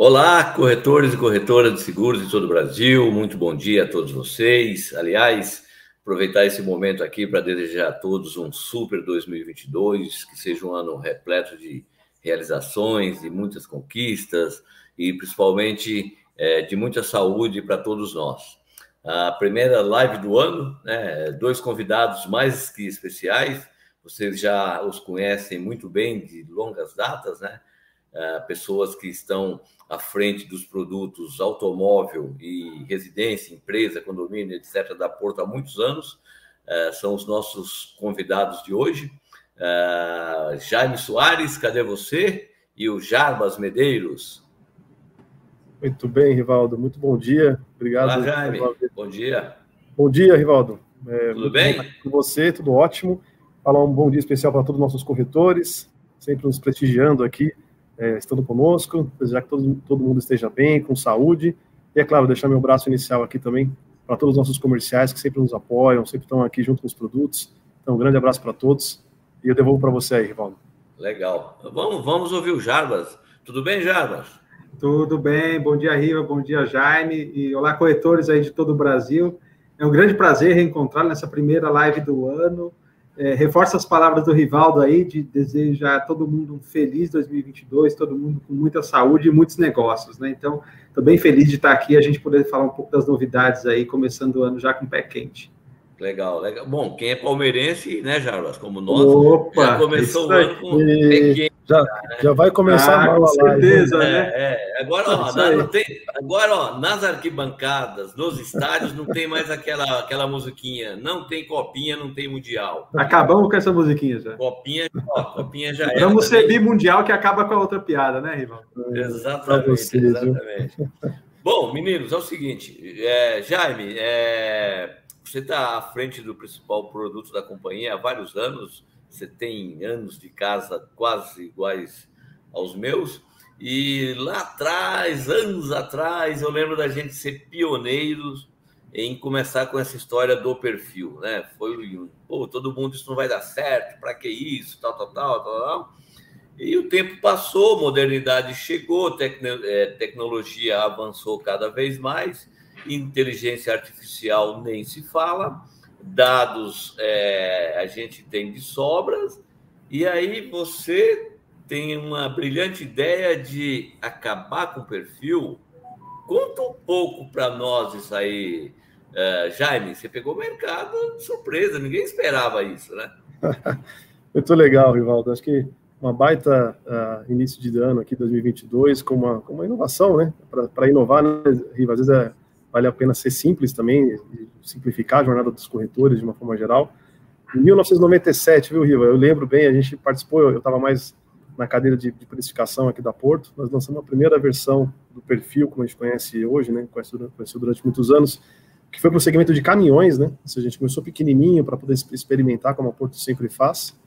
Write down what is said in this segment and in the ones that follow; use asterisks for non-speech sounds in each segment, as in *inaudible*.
Olá, corretores e corretoras de seguros de todo o Brasil, muito bom dia a todos vocês. Aliás, aproveitar esse momento aqui para desejar a todos um super 2022, que seja um ano repleto de realizações, de muitas conquistas e principalmente é, de muita saúde para todos nós. A primeira live do ano, né, dois convidados mais que especiais, vocês já os conhecem muito bem de longas datas, né? É, pessoas que estão à frente dos produtos automóvel e residência, empresa, condomínio, etc., da Porto há muitos anos. Uh, são os nossos convidados de hoje. Uh, Jaime Soares, cadê você? E o Jarbas Medeiros. Muito bem, Rivaldo. Muito bom dia. Obrigado. Olá, Jaime. Bom dia. Bom dia, Rivaldo. É, tudo bem? Com você, tudo ótimo. Falar um bom dia especial para todos os nossos corretores, sempre nos prestigiando aqui é, estando conosco, desejar que todo, todo mundo esteja bem, com saúde. E, é claro, deixar meu braço inicial aqui também para todos os nossos comerciais que sempre nos apoiam, sempre estão aqui junto com os produtos. Então, um grande abraço para todos. E eu devolvo para você aí, Rivaldo. Legal. Vamos, vamos ouvir o Jarbas. Tudo bem, Jarbas? Tudo bem. Bom dia, Riva. Bom dia, Jaime. E olá, corretores aí de todo o Brasil. É um grande prazer reencontrar nessa primeira live do ano é, reforça as palavras do Rivaldo aí, de desejar todo mundo um feliz 2022, todo mundo com muita saúde e muitos negócios, né? Então, estou bem feliz de estar aqui a gente poder falar um pouco das novidades aí, começando o ano já com o pé quente. Legal, legal. Bom, quem é palmeirense, né, Jarbas, como nós, Opa, já começou o ano com pé quente. Já, já vai começar ah, mal com certeza, né? É, é. Agora, ó, não tem, agora, ó, nas arquibancadas, nos estádios, não tem mais aquela, aquela musiquinha. Não tem copinha, não tem mundial. Acabamos com essa musiquinha já. Copinha, ó, copinha já é. Vamos ser bimundial que acaba com a outra piada, né, Rival? Exatamente, você, exatamente. Bom, meninos, é o seguinte, é, Jaime, é, você está à frente do principal produto da companhia há vários anos você tem anos de casa quase iguais aos meus. E lá atrás, anos atrás, eu lembro da gente ser pioneiros em começar com essa história do perfil, né? Foi, pô, todo mundo isso não vai dar certo, para que isso, tal, tal, tal, tal, tal. E o tempo passou, modernidade chegou, tecno, é, tecnologia avançou cada vez mais, inteligência artificial nem se fala dados é, a gente tem de sobras, e aí você tem uma brilhante ideia de acabar com o perfil. Conta um pouco para nós isso aí, uh, Jaime. Você pegou o mercado de surpresa, ninguém esperava isso, né? *laughs* Muito legal, Rivaldo. Acho que uma baita uh, início de ano aqui, 2022, com uma, com uma inovação, né? Para inovar, né, Riva? Às vezes é vale a pena ser simples também, simplificar a jornada dos corretores de uma forma geral. Em 1997, viu, Riva? Eu lembro bem, a gente participou, eu estava mais na cadeira de, de, precificação aqui da Porto, nós lançamos a primeira versão do perfil, como a gente conhece hoje, né, conheceu, durante muitos anos, que foi para o segmento de caminhões, né, ou seja, a gente começou pequenininho para poder experimentar, como a Porto sempre faz,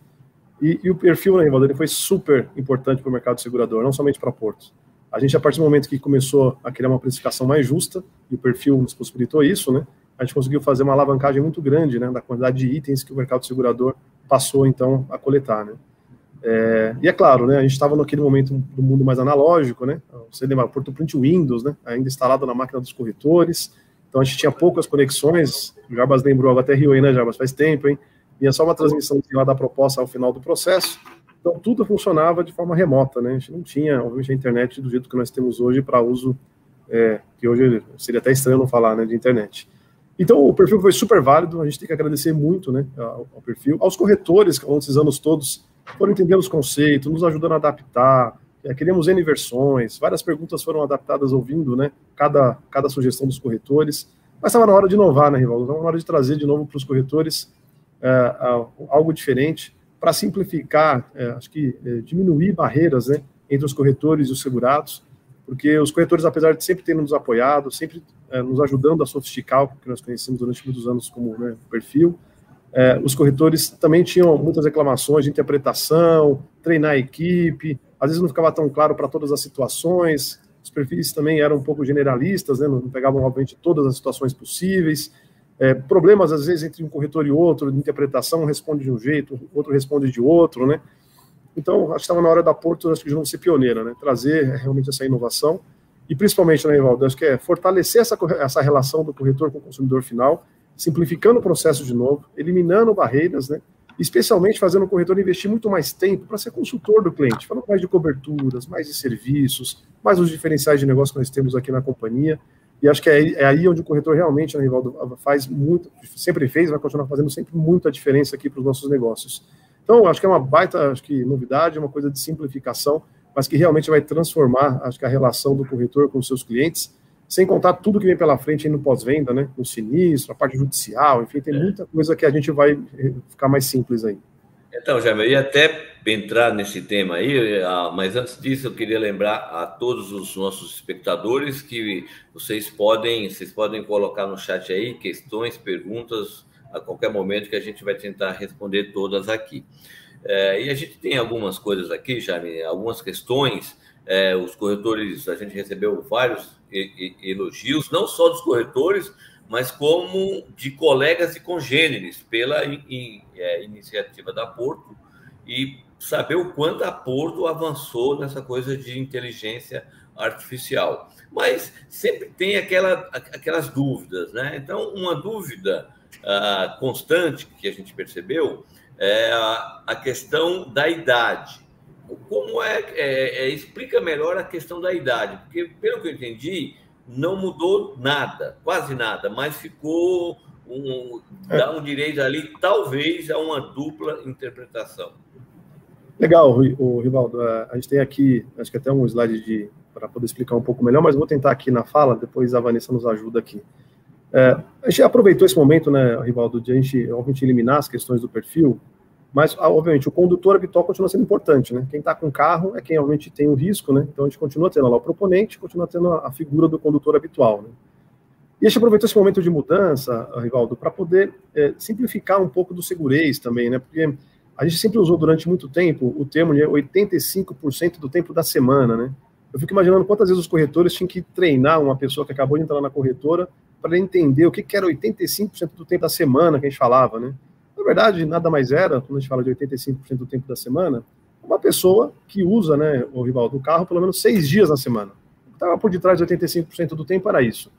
e, e o perfil, né, Rivaldo, ele foi super importante para o mercado segurador, não somente para Porto. A gente, a partir do momento que começou a criar uma precificação mais justa, e o perfil nos possibilitou isso, né? A gente conseguiu fazer uma alavancagem muito grande, né? Da quantidade de itens que o mercado segurador passou, então, a coletar, né? É, e é claro, né? A gente estava naquele momento do mundo mais analógico, né? Você lembra, Porto Print Windows, né? Ainda instalado na máquina dos corretores. Então a gente tinha poucas conexões. O Jarbas lembrou, até riu aí, né, Jarbas? Faz tempo, hein? Vinha só uma transmissão lá da proposta ao final do processo. Então, tudo funcionava de forma remota, né? A gente não tinha, obviamente, a internet do jeito que nós temos hoje para uso, é, que hoje seria até estranho não falar, né, de internet. Então, o perfil foi super válido, a gente tem que agradecer muito, né, ao, ao perfil, aos corretores que, ao longo desses anos todos, foram entendendo os conceitos, nos ajudando a adaptar, é, queríamos N versões, várias perguntas foram adaptadas ouvindo, né, cada, cada sugestão dos corretores, mas estava na hora de inovar, né, Rivaldo? Estava na hora de trazer de novo para os corretores é, algo diferente, para simplificar, é, acho que é, diminuir barreiras né, entre os corretores e os segurados, porque os corretores, apesar de sempre terem nos apoiado, sempre é, nos ajudando a sofisticar o que nós conhecemos durante muitos anos como né, perfil, é, os corretores também tinham muitas reclamações de interpretação, treinar a equipe, às vezes não ficava tão claro para todas as situações, os perfis também eram um pouco generalistas, né, não pegavam, obviamente, todas as situações possíveis, é, problemas, às vezes, entre um corretor e outro, de interpretação, um responde de um jeito, outro responde de outro, né? Então, acho que estava na hora da Porto, acho que de não ser pioneira, né? Trazer realmente essa inovação. e principalmente, né, Evaldo, acho que é fortalecer essa, essa relação do corretor com o consumidor final, simplificando o processo de novo, eliminando barreiras, né, especialmente fazendo o corretor investir muito mais tempo para ser consultor do cliente, falando mais de coberturas, mais de serviços, mais os diferenciais de negócio que nós temos aqui na companhia. E acho que é, é aí onde o corretor realmente, né, Rivaldo, faz muito, sempre fez, vai continuar fazendo sempre muita diferença aqui para os nossos negócios. Então, acho que é uma baita acho que novidade, uma coisa de simplificação, mas que realmente vai transformar, acho que a relação do corretor com os seus clientes, sem contar tudo que vem pela frente no pós-venda, né? O sinistro, a parte judicial, enfim, tem é. muita coisa que a gente vai ficar mais simples aí. Então, Jaime, ia até entrar nesse tema aí, ah, mas antes disso eu queria lembrar a todos os nossos espectadores que vocês podem, vocês podem colocar no chat aí questões, perguntas a qualquer momento que a gente vai tentar responder todas aqui. É, e a gente tem algumas coisas aqui, Jaime, algumas questões. É, os corretores, a gente recebeu vários elogios, não só dos corretores, mas como de colegas e congêneres pela in, é, iniciativa da Porto e saber o quanto a Porto avançou nessa coisa de inteligência artificial. Mas sempre tem aquela, aquelas dúvidas, né? Então, uma dúvida uh, constante que a gente percebeu é a, a questão da idade. Como é, é, é, explica melhor a questão da idade? Porque, pelo que eu entendi, não mudou nada, quase nada, mas ficou um, dá um direito ali, talvez, a uma dupla interpretação. Legal, o Rivaldo. É, a gente tem aqui, acho que até um slide de para poder explicar um pouco melhor, mas vou tentar aqui na fala, depois a Vanessa nos ajuda aqui. É, a gente aproveitou esse momento, né, Rivaldo, de a gente, obviamente, eliminar as questões do perfil, mas, ah, obviamente, o condutor habitual continua sendo importante, né? Quem está com carro é quem realmente tem o risco, né? Então, a gente continua tendo lá o proponente, continua tendo a figura do condutor habitual, né? E a gente aproveitou esse momento de mudança, Rivaldo, para poder é, simplificar um pouco do segurez também, né? Porque a gente sempre usou durante muito tempo o termo de 85% do tempo da semana, né? Eu fico imaginando quantas vezes os corretores tinham que treinar uma pessoa que acabou de entrar na corretora para entender o que, era 85% do tempo da semana que a gente falava, né? Na verdade, nada mais era, quando a gente fala de 85% do tempo da semana, uma pessoa que usa, né, o rival do carro pelo menos seis dias na semana. Estava por detrás de 85% do tempo era isso.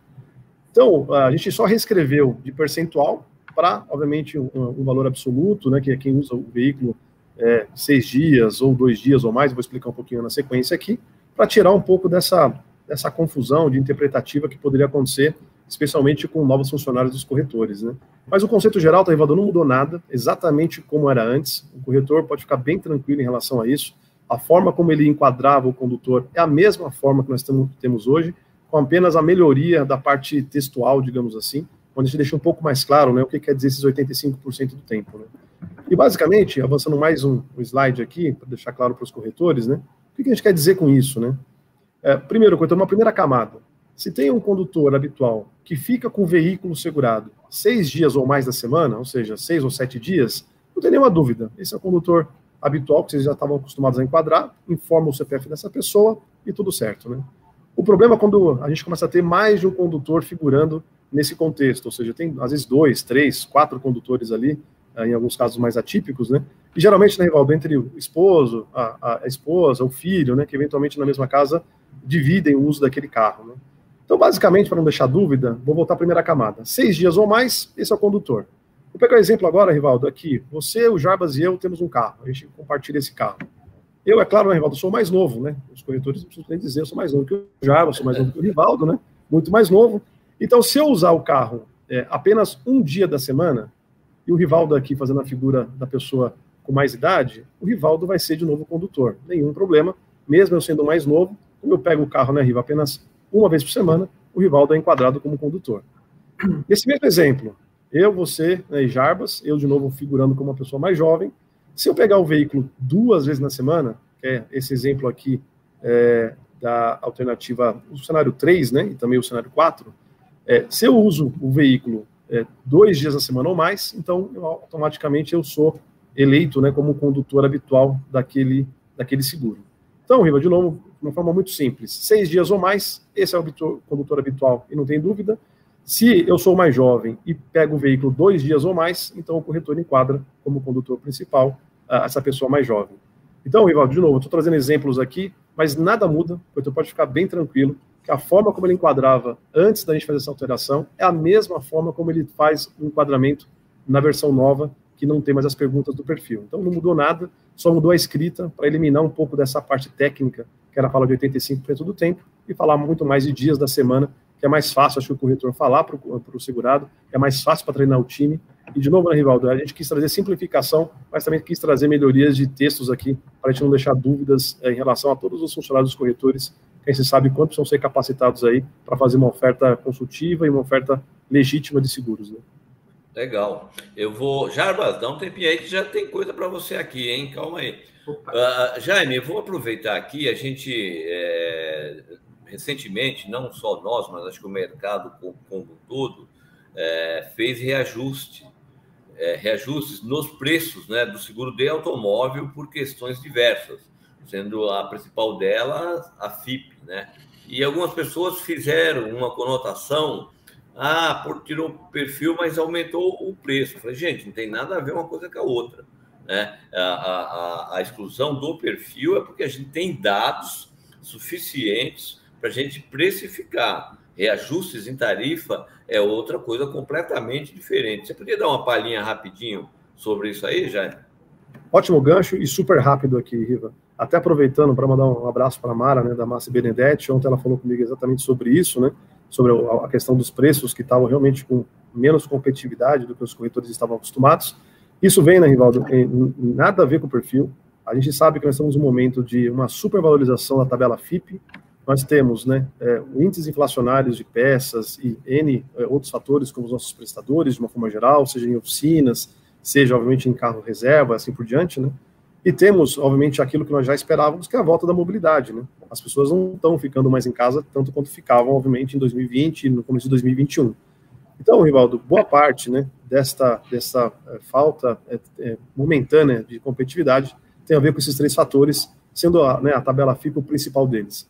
Então, a gente só reescreveu de percentual para, obviamente, um, um, valor absoluto, né, que é quem usa o veículo é, seis dias ou dois dias ou mais, vou explicar um pouquinho na sequência aqui, para tirar um pouco dessa, dessa confusão de interpretativa que poderia acontecer especialmente com novos funcionários dos corretores. Né? Mas o conceito geral, tá, Rivador, não mudou nada, exatamente como era antes. O corretor pode ficar bem tranquilo em relação a isso. A forma como ele enquadrava o condutor é a mesma forma que nós temos hoje, com apenas a melhoria da parte textual, digamos assim, onde a gente deixa um pouco mais claro né, o que quer dizer esses 85% do tempo. Né? E basicamente, avançando mais um, um slide aqui, para deixar claro para os corretores, né, o que a gente quer dizer com isso? Né? É, primeiro, corretor, uma primeira camada. Se tem um condutor habitual que fica com o veículo segurado seis dias ou mais da semana, ou seja, seis ou sete dias, não tem nenhuma dúvida. Esse é o condutor habitual que vocês já estavam acostumados a enquadrar, informa o CPF dessa pessoa e tudo certo, né? O problema é quando a gente começa a ter mais de um condutor figurando nesse contexto, ou seja, tem às vezes dois, três, quatro condutores ali, eh, em alguns casos mais atípicos, né? E geralmente, né, Rivaldo, entre o esposo, a, a esposa, o filho, né, que eventualmente na mesma casa dividem o uso daquele carro, né? Então, basicamente, para não deixar dúvida, vou voltar à primeira camada. Seis dias ou mais, esse é o condutor. Vou pegar um exemplo agora, Rivaldo, aqui. Você, o Jarbas e eu temos um carro. A gente compartilha esse carro. Eu, é claro, né, Rivaldo, sou mais novo, né? Os corretores não nem dizer, eu sou mais novo que o Jarbas, sou mais novo que o Rivaldo, né? Muito mais novo. Então, se eu usar o carro é, apenas um dia da semana, e o Rivaldo aqui fazendo a figura da pessoa com mais idade, o Rivaldo vai ser de novo condutor. Nenhum problema. Mesmo eu sendo mais novo, como eu pego o carro, né, Riva, apenas uma vez por semana, o Rivaldo é enquadrado como condutor. Nesse mesmo exemplo, eu, você né, e Jarbas, eu de novo figurando como uma pessoa mais jovem, se eu pegar o veículo duas vezes na semana, que é esse exemplo aqui é, da alternativa, o cenário 3, né, e também o cenário 4, é, se eu uso o veículo é, dois dias na semana ou mais, então eu, automaticamente eu sou eleito né, como condutor habitual daquele, daquele seguro. Então, Riva, de novo, de uma forma muito simples. Seis dias ou mais, esse é o condutor habitual e não tem dúvida. Se eu sou mais jovem e pego o veículo dois dias ou mais, então o corretor enquadra como condutor principal uh, essa pessoa mais jovem. Então, Rivaldo, de novo, estou trazendo exemplos aqui, mas nada muda, o corretor pode ficar bem tranquilo que a forma como ele enquadrava antes da gente fazer essa alteração é a mesma forma como ele faz o enquadramento na versão nova, que não tem mais as perguntas do perfil. Então não mudou nada, só mudou a escrita para eliminar um pouco dessa parte técnica, que era fala de 85% do tempo, e falar muito mais de dias da semana, que é mais fácil, acho que o corretor falar para o segurado, é mais fácil para treinar o time. E de novo, né, Rivaldo, a gente quis trazer simplificação, mas também quis trazer melhorias de textos aqui, para a gente não deixar dúvidas é, em relação a todos os funcionários dos corretores, que a gente sabe quantos precisam ser capacitados aí para fazer uma oferta consultiva e uma oferta legítima de seguros. Né? Legal. Eu vou. Jarbas, dá um tempinho aí que já tem coisa para você aqui, hein? Calma aí. Uh, Jaime, eu vou aproveitar aqui. A gente, é, recentemente, não só nós, mas acho que o mercado como, como todo, é, fez reajuste, é, reajustes nos preços né, do seguro de automóvel por questões diversas, sendo a principal delas a FIP. Né? E algumas pessoas fizeram uma conotação ah, por, tirou o perfil, mas aumentou o preço. Falei, gente, não tem nada a ver uma coisa com a outra. Né? A, a, a exclusão do perfil é porque a gente tem dados suficientes para a gente precificar. Reajustes em tarifa é outra coisa completamente diferente. Você podia dar uma palhinha rapidinho sobre isso aí, Jair? Ótimo gancho e super rápido aqui, Riva. Até aproveitando para mandar um abraço para a Mara, né, da Márcia Benedetti. Ontem ela falou comigo exatamente sobre isso, né? sobre a questão dos preços, que estavam realmente com menos competitividade do que os corretores estavam acostumados. Isso vem, né, Rivaldo, nada a ver com o perfil. A gente sabe que nós estamos num momento de uma supervalorização da tabela FIP. Nós temos né, é, índices inflacionários de peças e N é, outros fatores, como os nossos prestadores, de uma forma geral, seja em oficinas, seja, obviamente, em carro reserva, assim por diante, né? E temos, obviamente, aquilo que nós já esperávamos, que é a volta da mobilidade. Né? As pessoas não estão ficando mais em casa tanto quanto ficavam, obviamente, em 2020 e no começo de 2021. Então, Rivaldo, boa parte né, desta, dessa é, falta é, é, momentânea de competitividade tem a ver com esses três fatores, sendo a, né, a tabela FIPA o principal deles.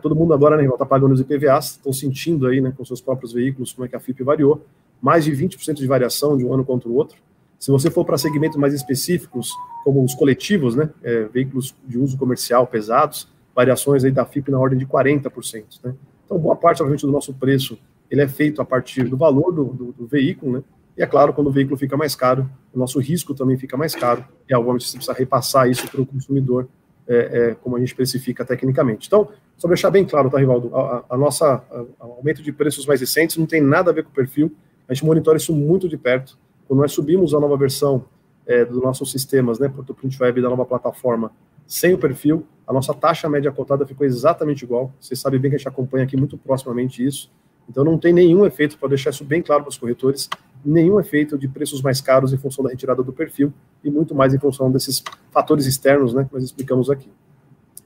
todo mundo agora, né, está pagando os IPVAs, estão sentindo aí, né, com seus próprios veículos, como é que a FIP variou, mais de 20% de variação de um ano contra o outro. Se você for para segmentos mais específicos, como os coletivos, né, é, veículos de uso comercial pesados, variações aí da FIP na ordem de 40%. Né? Então, boa parte, obviamente, do nosso preço ele é feito a partir do valor do, do, do, veículo, né? E é claro, quando o veículo fica mais caro, o nosso risco também fica mais caro, e obviamente você precisa repassar isso para o consumidor, é, é, como a gente especifica tecnicamente. Então, só deixar bem claro, tá, Rivaldo? A, a nossa a, o aumento de preços mais recentes não tem nada a ver com o perfil, a gente monitora isso muito de perto. Quando nós subimos a nova versão é, dos nossos sistemas, né, Porto Print Web da nova plataforma, sem o perfil, a nossa taxa média cotada ficou exatamente igual. Você sabe bem que a gente acompanha aqui muito proximamente isso. Então não tem nenhum efeito, para deixar isso bem claro para os corretores, nenhum efeito de preços mais caros em função da retirada do perfil e muito mais em função desses fatores externos, né, que nós explicamos aqui.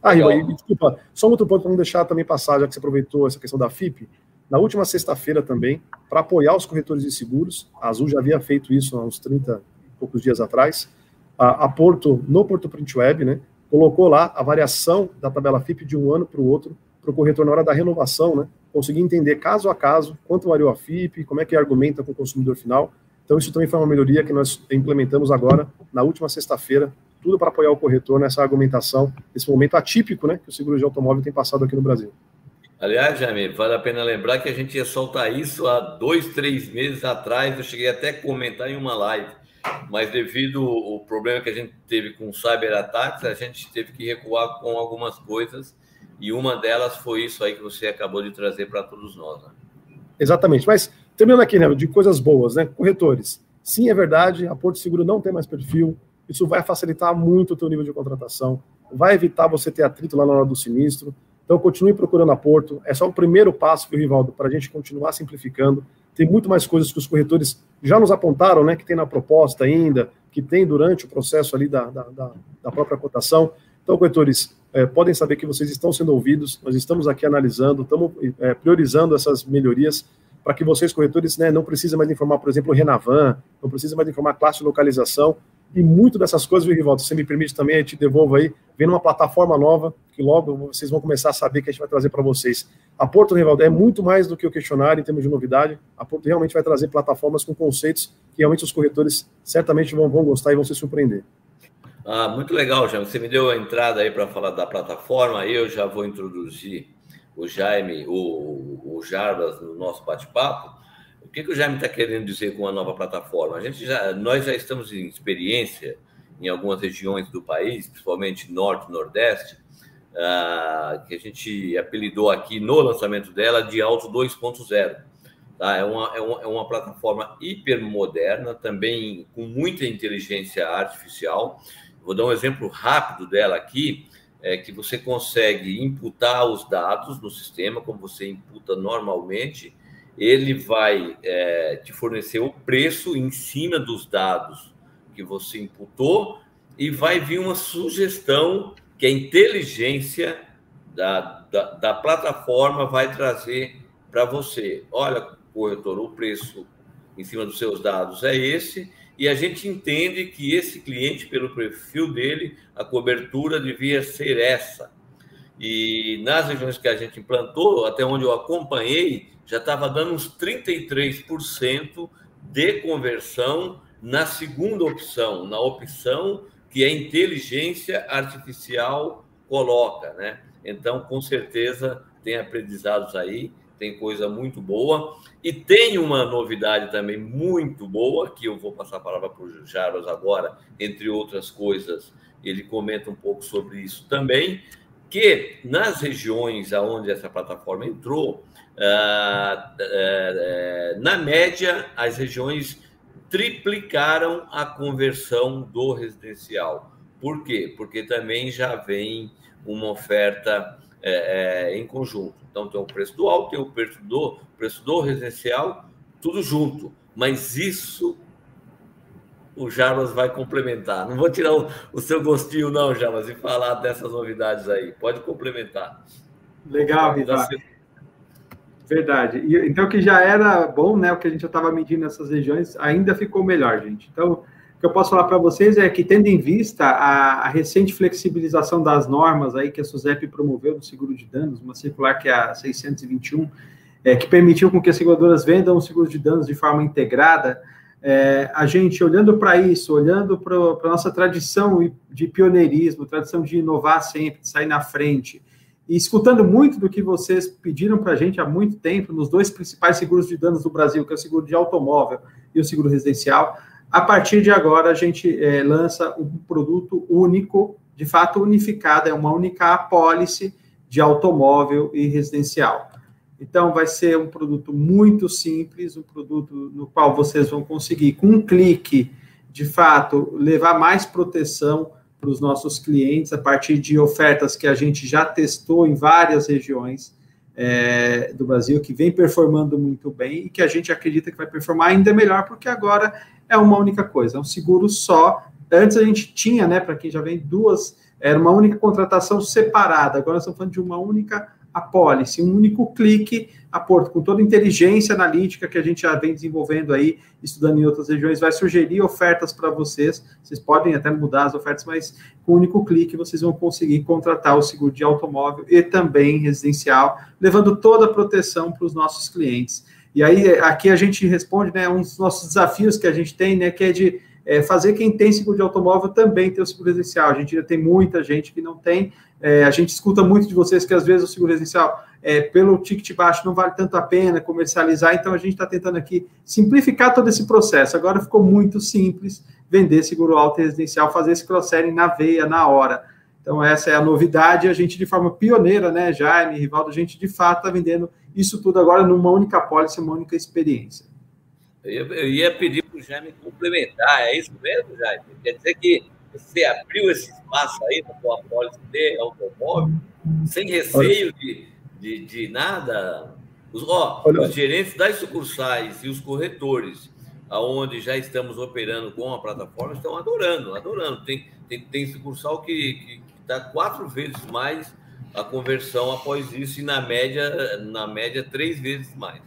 Ah, Riva, desculpa, só um outro ponto para não deixar também passar, já que você aproveitou essa questão da FIP, na última sexta-feira também, para apoiar os corretores de seguros, a Azul já havia feito isso há uns 30 e poucos dias atrás, a, a Porto, no Porto Print Web, né, colocou lá a variação da tabela FIP de um ano para o outro, para o corretor, na hora da renovação, né, conseguir entender caso a caso quanto variou a FIP, como é que argumenta com o consumidor final. Então, isso também foi uma melhoria que nós implementamos agora, na última sexta-feira, tudo para apoiar o corretor nessa argumentação, nesse momento atípico né, que o seguro de automóvel tem passado aqui no Brasil. Aliás, Jaime, vale a pena lembrar que a gente ia soltar isso há dois, três meses atrás. Eu cheguei até a comentar em uma live, mas devido ao problema que a gente teve com cyberataques, a gente teve que recuar com algumas coisas e uma delas foi isso aí que você acabou de trazer para todos nós. Né? Exatamente. Mas terminando aqui, né, de coisas boas, né? Corretores. Sim, é verdade, a Porto Seguro não tem mais perfil. Isso vai facilitar muito o teu nível de contratação, vai evitar você ter atrito lá na hora do sinistro então, continue procurando a Porto. É só o primeiro passo, viu, Rivaldo, para a gente continuar simplificando. Tem muito mais coisas que os corretores já nos apontaram, né, que tem na proposta ainda, que tem durante o processo ali da, da, da própria cotação. Então, corretores, é, podem saber que vocês estão sendo ouvidos, nós estamos aqui analisando, estamos é, priorizando essas melhorias para que vocês, corretores, né, não precisem mais informar, por exemplo, o Renavan, não precisem mais informar classe de localização, e muito dessas coisas, viu, Rivaldo, se você me permite também, eu te devolvo aí, vem numa plataforma nova, que logo vocês vão começar a saber que a gente vai trazer para vocês. A Porto, Rivaldo, é muito mais do que o questionário em termos de novidade. A Porto realmente vai trazer plataformas com conceitos que realmente os corretores certamente vão, vão gostar e vão se surpreender. Ah, muito legal, Jean. Você me deu a entrada aí para falar da plataforma, eu já vou introduzir o Jaime, o, o Jarbas no nosso bate-papo, que, que o Jaime está querendo dizer com a nova plataforma? A gente já, nós já estamos em experiência em algumas regiões do país, principalmente norte e nordeste, uh, que a gente apelidou aqui no lançamento dela de Auto 2.0. Tá? É, uma, é, uma, é uma plataforma hipermoderna, também com muita inteligência artificial. Vou dar um exemplo rápido dela aqui, é que você consegue imputar os dados no sistema, como você imputa normalmente, ele vai é, te fornecer o preço em cima dos dados que você imputou e vai vir uma sugestão que a inteligência da, da, da plataforma vai trazer para você. Olha, corretor, o preço em cima dos seus dados é esse, e a gente entende que esse cliente, pelo perfil dele, a cobertura devia ser essa. E nas regiões que a gente implantou, até onde eu acompanhei, já estava dando uns 33% de conversão na segunda opção, na opção que a inteligência artificial coloca, né? Então, com certeza, tem aprendizados aí, tem coisa muito boa. E tem uma novidade também muito boa, que eu vou passar a palavra para o Jaros agora, entre outras coisas, ele comenta um pouco sobre isso também, que nas regiões aonde essa plataforma entrou, ah, eh, eh, na média, as regiões triplicaram a conversão do residencial. Por quê? Porque também já vem uma oferta é, é, em conjunto. Então tem o preço do alto, tem o preço do, preço do residencial, tudo junto. Mas isso o Jarbas vai complementar. Não vou tirar o, o seu gostinho, não, Jarbas, e falar dessas novidades aí. Pode complementar. Legal, Riva. Verdade. E, então, o que já era bom, né? O que a gente já estava medindo nessas regiões, ainda ficou melhor, gente. Então, o que eu posso falar para vocês é que, tendo em vista a, a, recente flexibilização das normas aí que a SUSEP promoveu do seguro de danos, uma circular que é a 621, é, que permitiu com que as seguradoras vendam o seguro de danos de forma integrada, é, a gente, olhando para isso, olhando para a nossa tradição de pioneirismo, tradição de inovar sempre, de sair na frente, e escutando muito do que vocês pediram para a gente há muito tempo, nos dois principais seguros de danos do Brasil, que é o seguro de automóvel e o seguro residencial, a partir de agora a gente é, lança um produto único, de fato unificado, é uma única apólice de automóvel e residencial. Então, vai ser um produto muito simples, um produto no qual vocês vão conseguir, com um clique, de fato, levar mais proteção para os nossos clientes a partir de ofertas que a gente já testou em várias regiões é, do Brasil, que vem performando muito bem e que a gente acredita que vai performar ainda melhor, porque agora é uma única coisa, é um seguro só. Antes a gente tinha, né, para quem já vem, duas, era uma única contratação separada, agora estamos falando de uma única apólice, um único clique a Porto, com toda a inteligência analítica que a gente já vem desenvolvendo aí, estudando em outras regiões, vai sugerir ofertas para vocês. Vocês podem até mudar as ofertas, mas com um único clique vocês vão conseguir contratar o seguro de automóvel e também residencial, levando toda a proteção para os nossos clientes. E aí, aqui a gente responde, né, um dos nossos desafios que a gente tem, né, que é de é, fazer quem tem seguro de automóvel também ter o seguro residencial. A gente ainda tem muita gente que não tem. É, a gente escuta muito de vocês que às vezes o seguro residencial, é, pelo ticket baixo, não vale tanto a pena comercializar. Então a gente está tentando aqui simplificar todo esse processo. Agora ficou muito simples vender seguro alto residencial, fazer esse cross-selling na veia, na hora. Então, essa é a novidade. A gente, de forma pioneira, né, Jaime, Rivaldo, a gente de fato está vendendo isso tudo agora numa única pólice, uma única experiência. Eu ia pedir para o Jaime complementar, é isso mesmo, Jaime? Quer dizer que você abriu esse espaço aí na sua pólice de automóvel, sem receio de, de, de nada? Os, ó, os gerentes das sucursais e os corretores, aonde já estamos operando com a plataforma, estão adorando, adorando. Tem, tem, tem sucursal que está quatro vezes mais a conversão após isso, e na média, na média, três vezes mais.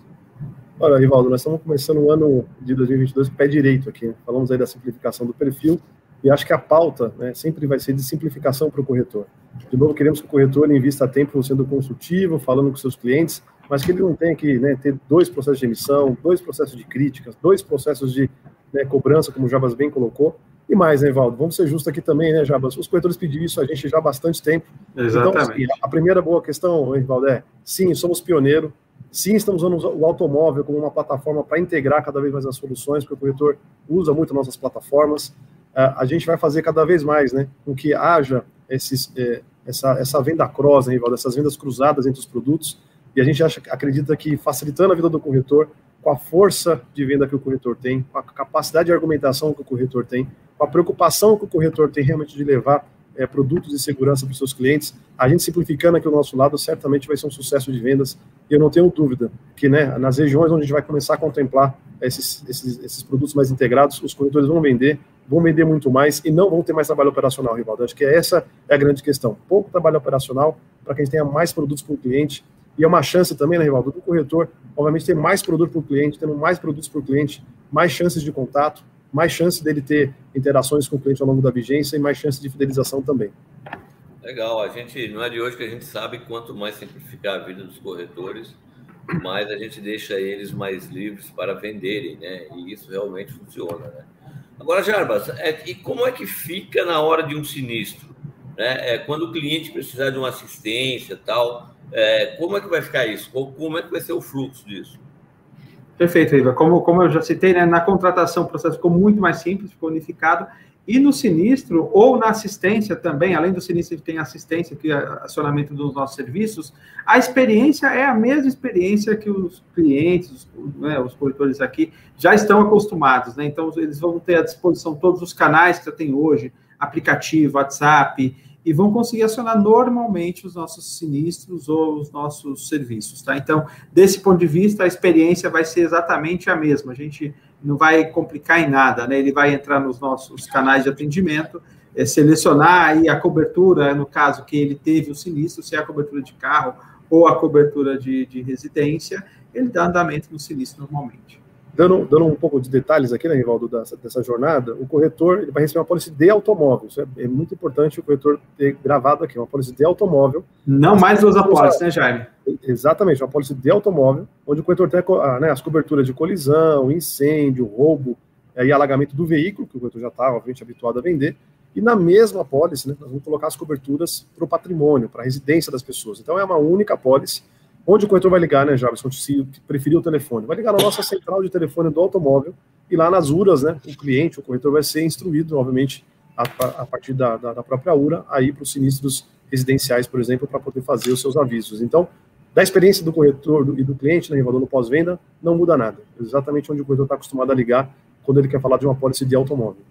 Olha, Rivaldo, nós estamos começando o ano de 2022 com o pé direito aqui. Falamos aí da simplificação do perfil, e acho que a pauta né, sempre vai ser de simplificação para o corretor. De novo, queremos que o corretor invista tempo sendo consultivo, falando com seus clientes, mas que ele não tenha que né, ter dois processos de emissão, dois processos de críticas, dois processos de né, cobrança, como o Jabas bem colocou, E mais, né, Valdo? Vamos ser justos aqui também, né, Jabas? Os corretores pediram isso a gente já há bastante tempo. Exatamente. Então, assim, a primeira boa questão, Valdo, é sim, somos pioneiro. Sim, estamos usando o automóvel como uma plataforma para integrar cada vez mais as soluções, porque o corretor usa muito nossas plataformas. A gente vai fazer cada vez mais, né, com que haja esses, eh, essa, essa venda cross, né, Valdo, essas vendas cruzadas entre os produtos. E a gente acha, acredita que facilitando a vida do corretor, com a força de venda que o corretor tem, com a capacidade de argumentação que o corretor tem, com a preocupação que o corretor tem realmente de levar é, produtos de segurança para os seus clientes, a gente simplificando aqui o nosso lado, certamente vai ser um sucesso de vendas. E eu não tenho dúvida que né, nas regiões onde a gente vai começar a contemplar esses, esses, esses produtos mais integrados, os corretores vão vender, vão vender muito mais e não vão ter mais trabalho operacional, Rivaldo. Acho que essa é a grande questão. Pouco trabalho operacional para que a gente tenha mais produtos para o cliente e é uma chance também, né, Rivaldo, do corretor, obviamente, ter mais produto para o cliente, tendo mais produtos para o cliente, mais chances de contato, mais chance dele ter interações com o cliente ao longo da vigência e mais chance de fidelização também. Legal, a gente não é de hoje que a gente sabe quanto mais simplificar a vida dos corretores, mais a gente deixa eles mais livres para venderem, né? E isso realmente funciona, né? Agora, Jarbas, é, e como é que fica na hora de um sinistro? Né? É, quando o cliente precisar de uma assistência tal, é, como é que vai ficar isso? Como é que vai ser o fluxo disso? Perfeito, Iva. Como, como eu já citei, né, na contratação o processo ficou muito mais simples, ficou unificado. E no sinistro, ou na assistência também, além do sinistro, gente tem assistência, que é acionamento dos nossos serviços, a experiência é a mesma experiência que os clientes, os, né, os corretores aqui, já estão acostumados. Né? Então, eles vão ter à disposição todos os canais que já tem hoje, aplicativo, WhatsApp, e vão conseguir acionar normalmente os nossos sinistros ou os nossos serviços, tá? Então, desse ponto de vista, a experiência vai ser exatamente a mesma. A gente não vai complicar em nada, né? Ele vai entrar nos nossos canais de atendimento, é, selecionar aí a cobertura, no caso que ele teve o sinistro, se é a cobertura de carro ou a cobertura de, de residência, ele dá andamento no sinistro normalmente. Dando, dando um pouco de detalhes aqui, né, Rivaldo, dessa, dessa jornada, o corretor ele vai receber uma polícia de automóvel. Isso é, é, muito importante o corretor ter gravado aqui, uma polícia de automóvel. Não mais duas apólices, né, Jaime? Exatamente, uma polícia de automóvel, onde o corretor tem né, as coberturas de colisão, incêndio, roubo é, e alagamento do veículo, que o corretor já está, obviamente, habituado a vender. E na mesma pólice, né, nós vamos colocar as coberturas para o patrimônio, para a residência das pessoas. Então é uma única pólice Onde o corretor vai ligar, né, Jarvis, se preferir o telefone? Vai ligar na nossa central de telefone do automóvel e lá nas URAs, né, o cliente, o corretor vai ser instruído, obviamente, a, a partir da, da, da, própria URA, aí para os sinistros residenciais, por exemplo, para poder fazer os seus avisos. Então, da experiência do corretor e do cliente, né, Rivador, no pós-venda, não muda nada. Exatamente onde o corretor está acostumado a ligar quando ele quer falar de uma pólice de automóvel.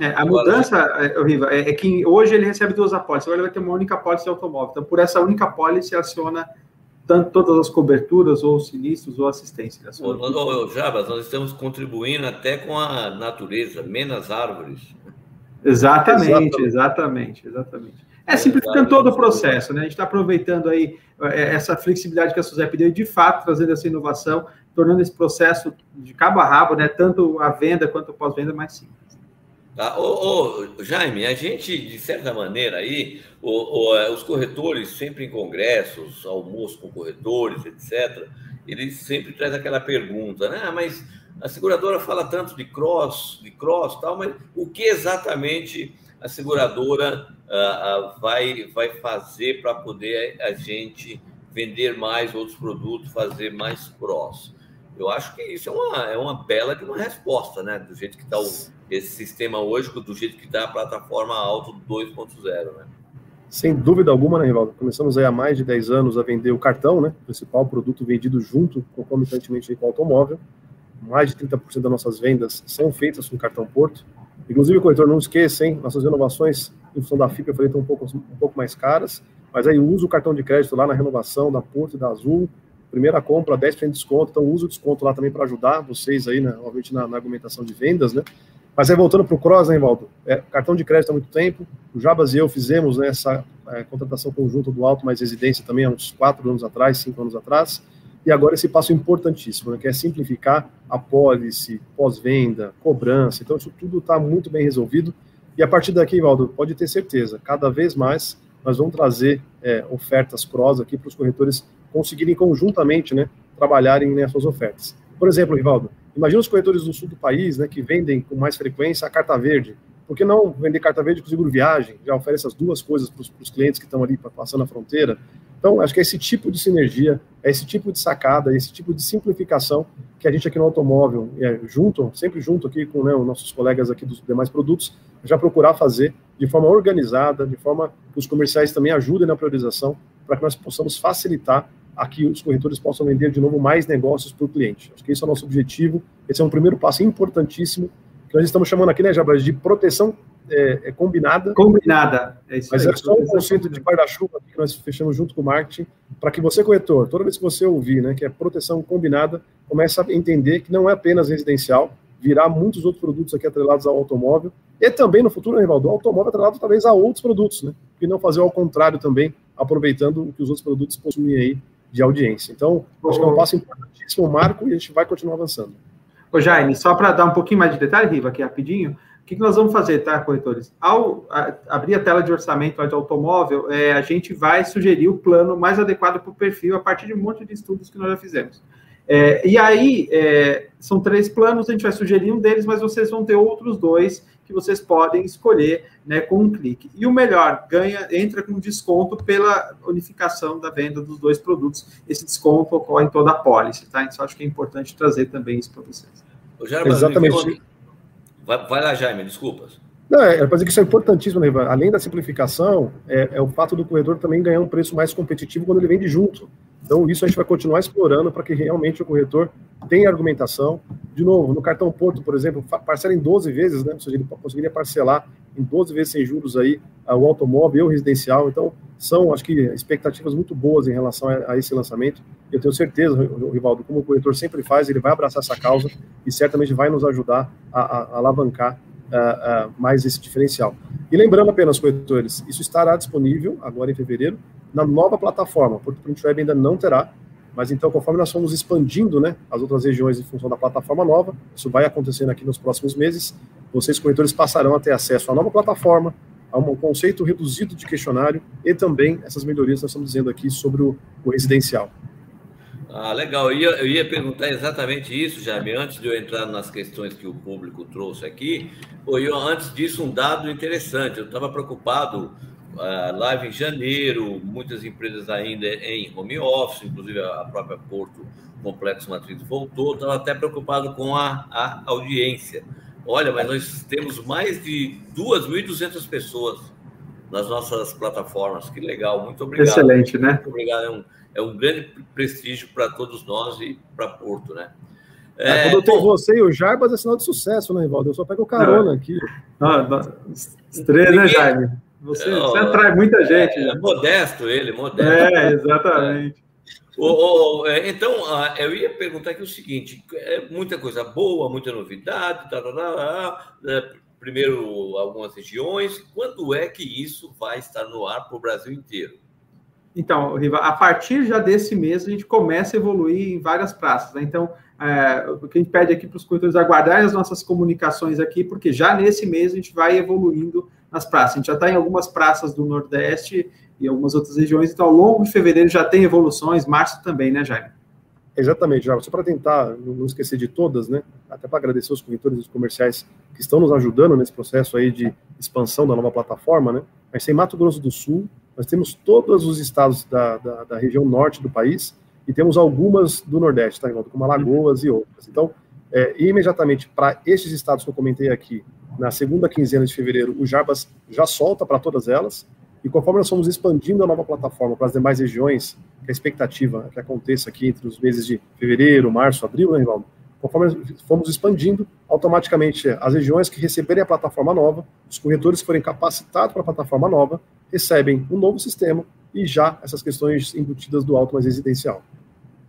É, a mudança, é, Riva, é, é, que hoje ele recebe duas apólices, agora ele vai ter uma única pólice de automóvel. Então, por essa única pólice, aciona tanto todas as coberturas, ou sinistros, ou assistência. Ô, ô, ô, Jabas, nós estamos contribuindo até com a natureza, menos árvores. Exatamente, exatamente, exatamente. É, simplificando todo o processo, né? A gente está aproveitando aí é, essa flexibilidade que a Suzep deu e, de fato, trazendo essa inovação, tornando esse processo de cabo a rabo, né? Tanto a venda quanto o pós-venda mais simples. Tá? Ô, ô, Jaime, a gente, de certa maneira, aí, o, é, os corretores, sempre em congressos, almoço com corretores, etc., eles sempre trazem aquela pergunta, né? Ah, mas a seguradora fala tanto de cross, de cross tal, mas o que exatamente a seguradora uh, uh, vai, vai fazer para poder a gente vender mais outros produtos, fazer mais cross? Eu acho que isso é uma, é uma bela de uma resposta, né? Do jeito que está esse sistema hoje, do jeito que está a plataforma Auto 2.0, né? Sem dúvida alguma, né, Rivaldo? Começamos aí há mais de 10 anos a vender o cartão, né? Principal produto vendido junto, concomitantemente com o automóvel. Mais de 30% das nossas vendas são feitas com cartão Porto. Inclusive, corretor, não esqueça, hein? Nossas renovações, em função da FIP, eu falei, estão um pouco, um pouco mais caras. Mas aí usa o cartão de crédito lá na renovação da Porto e da Azul, primeira compra, 10% de desconto, então usa o desconto lá também para ajudar vocês aí, né, obviamente, na, na, argumentação de vendas, né? Mas aí voltando para o Cross, né, Valdo? É, cartão de crédito há muito tempo, o Jabas e eu fizemos né, essa é, contratação conjunta do Alto Mais Residência também há uns quatro anos atrás, cinco anos atrás, e agora esse passo importantíssimo, né, que é simplificar a pólice, pós-venda, cobrança, então isso tudo está muito bem resolvido, e a partir daqui, Valdo, pode ter certeza, cada vez mais nós vamos trazer é, ofertas cross aqui para os corretores conseguirem conjuntamente né, trabalharem nessas ofertas. Por exemplo, Rivaldo, imagina os corretores do sul do país né, que vendem com mais frequência a carta verde, por que não vender carta verde com seguro viagem? Já oferece as duas coisas para os clientes que estão ali passando a fronteira. Então, acho que é esse tipo de sinergia, é esse tipo de sacada, é esse tipo de simplificação que a gente aqui no automóvel, é, junto, sempre junto aqui com né, os nossos colegas aqui dos demais produtos, já procurar fazer de forma organizada, de forma que os comerciais também ajudem na priorização, para que nós possamos facilitar aqui os corretores possam vender de novo mais negócios para o cliente. Acho que esse é o nosso objetivo. Esse é um primeiro passo importantíssimo que nós estamos chamando aqui, né, Jabras, de proteção é, é combinada. Combinada. É isso Mas aí, é só um conceito de guarda-chuva que nós fechamos junto com o marketing, para que você, corretor, toda vez que você ouvir né, que é proteção combinada, comece a entender que não é apenas residencial, virá muitos outros produtos aqui atrelados ao automóvel, e também no futuro, né, Rivaldo, o automóvel atrelado talvez a outros produtos, né? E não fazer ao contrário também, aproveitando o que os outros produtos possuem aí de audiência. Então, acho que é um passo importantíssimo, Marco, e a gente vai continuar avançando. Ô Jaime, só para dar um pouquinho mais de detalhe, Riva, aqui rapidinho, o que, que nós vamos fazer, tá, corretores? Ao a, abrir a tela de orçamento de automóvel, é, a gente vai sugerir o plano mais adequado para o perfil a partir de um monte de estudos que nós já fizemos. É, e aí, é, são três planos, a gente vai sugerir um deles, mas vocês vão ter outros dois que vocês podem escolher né, com um clique. E o melhor, ganha, entra com desconto pela unificação da venda dos dois produtos. Esse desconto ocorre em toda a pólice, tá? Então, acho que é importante trazer também isso para vocês. Exatamente. Vai, vai, lá, Jaime, desculpas. Não, é, é para dizer que isso é importantíssimo, né, Ivan? Além da simplificação, é, é, o fato do corredor também ganhar um preço mais competitivo quando ele vende junto. Então, isso a gente vai continuar explorando para que realmente o corretor tenha argumentação. De novo, no cartão Porto, por exemplo, parcela em 12 vezes, né? Ou seja, ele conseguiria parcelar em 12 vezes sem juros aí o automóvel e o residencial. Então, são, acho que, expectativas muito boas em relação a, esse lançamento. Eu tenho certeza, Rivaldo, como o corretor sempre faz, ele vai abraçar essa causa e certamente vai nos ajudar a, a, a alavancar uh, mais esse diferencial. E lembrando apenas, corretores, isso estará disponível agora em fevereiro na nova plataforma. Porto Print Web ainda não terá, mas então, conforme nós fomos expandindo né, as outras regiões em função da plataforma nova, isso vai acontecendo aqui nos próximos meses, vocês, corretores, passarão a ter acesso à nova plataforma, a um conceito reduzido de questionário e também essas melhorias que nós estamos dizendo aqui sobre o, o residencial. Ah, legal. Eu ia, eu ia, perguntar exatamente isso, Jaime, antes de eu entrar nas questões que o público trouxe aqui. Eu, antes disso, um dado interessante. Eu estava preocupado uh, live em janeiro, muitas empresas ainda em home office, inclusive a própria Porto Complexo Matriz voltou. Estava até preocupado com a, a audiência. Olha, mas nós temos mais de 2.200 pessoas nas nossas plataformas. Que legal. Muito obrigado. Excelente, né? Muito obrigado. É um, é um grande prestígio para todos nós e para Porto, né? É, é, quando eu tenho bom, você e o Jarbas é sinal de sucesso, né, Rivaldo? Eu só pego carona é. aqui. Ah, três, né, Jaime? Você, é, você atrai muita gente. É, modesto ele, modesto. É, exatamente. então, eu ia perguntar aqui o seguinte: é muita coisa boa, muita novidade, tá, tá, tá, tá, primeiro algumas regiões. Quando é que isso vai estar no ar para o Brasil inteiro? Então, Riva, a partir já desse mês a gente começa a evoluir em várias praças. Né? Então, é, o que a gente pede aqui para os corretores aguardarem as nossas comunicações aqui, porque já nesse mês a gente vai evoluindo nas praças. A gente já está em algumas praças do Nordeste e algumas outras regiões, então ao longo de fevereiro já tem evoluções, março também, né, Jaime? Exatamente, já. Só para tentar não esquecer de todas, né? Até para agradecer os corretores e os comerciais que estão nos ajudando nesse processo aí de expansão da nova plataforma, né? Mas tem Mato Grosso do Sul, nós temos todos os estados da, da, da região norte do país e temos algumas do Nordeste, tá, como Alagoas e outras. Então, é, imediatamente para esses estados que eu comentei aqui, na segunda quinzena de fevereiro, o Jarbas já solta para todas elas. E conforme nós fomos expandindo a nova plataforma para as demais regiões, que a expectativa é que aconteça aqui entre os meses de fevereiro, março, abril, né, Rivaldo? Conforme fomos expandindo, automaticamente as regiões que receberem a plataforma nova, os corretores que forem capacitados para a plataforma nova, recebem um novo sistema e já essas questões embutidas do alto mais residencial.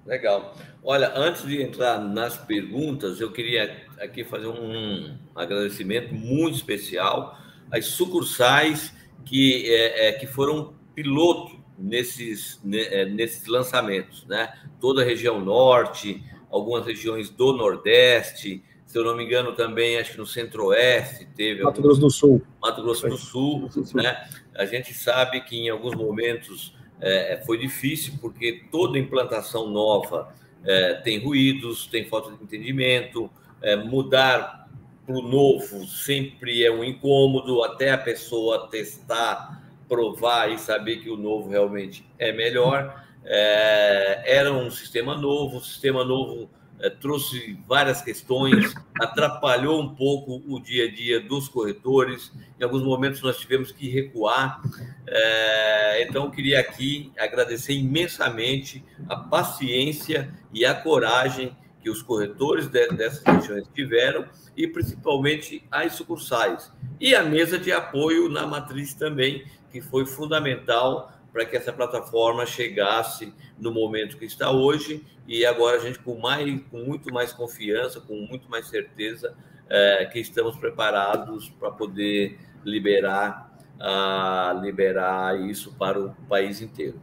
Legal. Olha, antes de entrar nas perguntas, eu queria aqui fazer um agradecimento muito especial às sucursais que, é, é, que foram piloto nesses, né, nesses lançamentos, né? Toda a região norte, algumas regiões do Nordeste, se eu não me engano, também acho que no Centro-Oeste teve. Mato Grosso do Sul. Mato Grosso do Sul, né? A gente sabe que em alguns momentos é, foi difícil, porque toda implantação nova é, tem ruídos, tem falta de entendimento, é, mudar para o novo sempre é um incômodo, até a pessoa testar, provar e saber que o novo realmente é melhor. É, era um sistema novo, o sistema novo é, trouxe várias questões, atrapalhou um pouco o dia a dia dos corretores. Em alguns momentos nós tivemos que recuar. É, então, eu queria aqui agradecer imensamente a paciência e a coragem que os corretores de, dessas regiões tiveram e principalmente as sucursais. E a mesa de apoio na matriz também, que foi fundamental para que essa plataforma chegasse no momento que está hoje e agora a gente com mais, com muito mais confiança, com muito mais certeza é, que estamos preparados para poder liberar, uh, liberar isso para o país inteiro.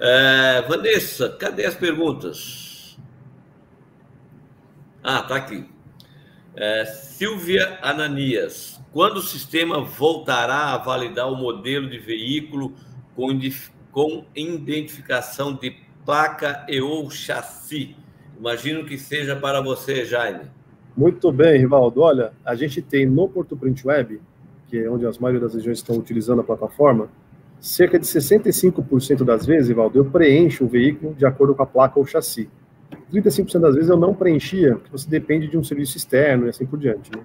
É, Vanessa, cadê as perguntas? Ah, tá aqui. É, Silvia Ananias, quando o sistema voltará a validar o modelo de veículo com, com identificação de placa e ou chassi? Imagino que seja para você, Jaime. Muito bem, Rivaldo. Olha, a gente tem no Porto Print Web, que é onde as maioria das regiões estão utilizando a plataforma, cerca de 65% das vezes, Rivaldo, eu preencho o veículo de acordo com a placa ou chassi. 35% das vezes eu não preenchia, porque você depende de um serviço externo e assim por diante. Né?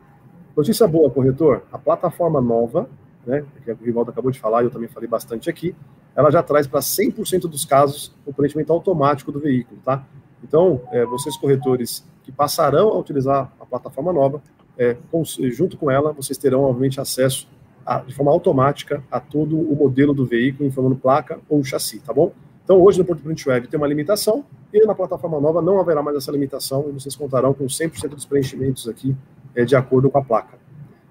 Notícia boa, corretor: a plataforma nova, né, que o Rivaldo acabou de falar, e eu também falei bastante aqui, ela já traz para 100% dos casos o preenchimento automático do veículo, tá? Então, é, vocês corretores que passarão a utilizar a plataforma nova, é, com, junto com ela, vocês terão, obviamente, acesso a, de forma automática a todo o modelo do veículo, informando placa ou chassi, tá bom? Então, hoje no Porto Print Web tem uma limitação, e na plataforma nova não haverá mais essa limitação, e vocês contarão com 100% dos preenchimentos aqui é, de acordo com a placa.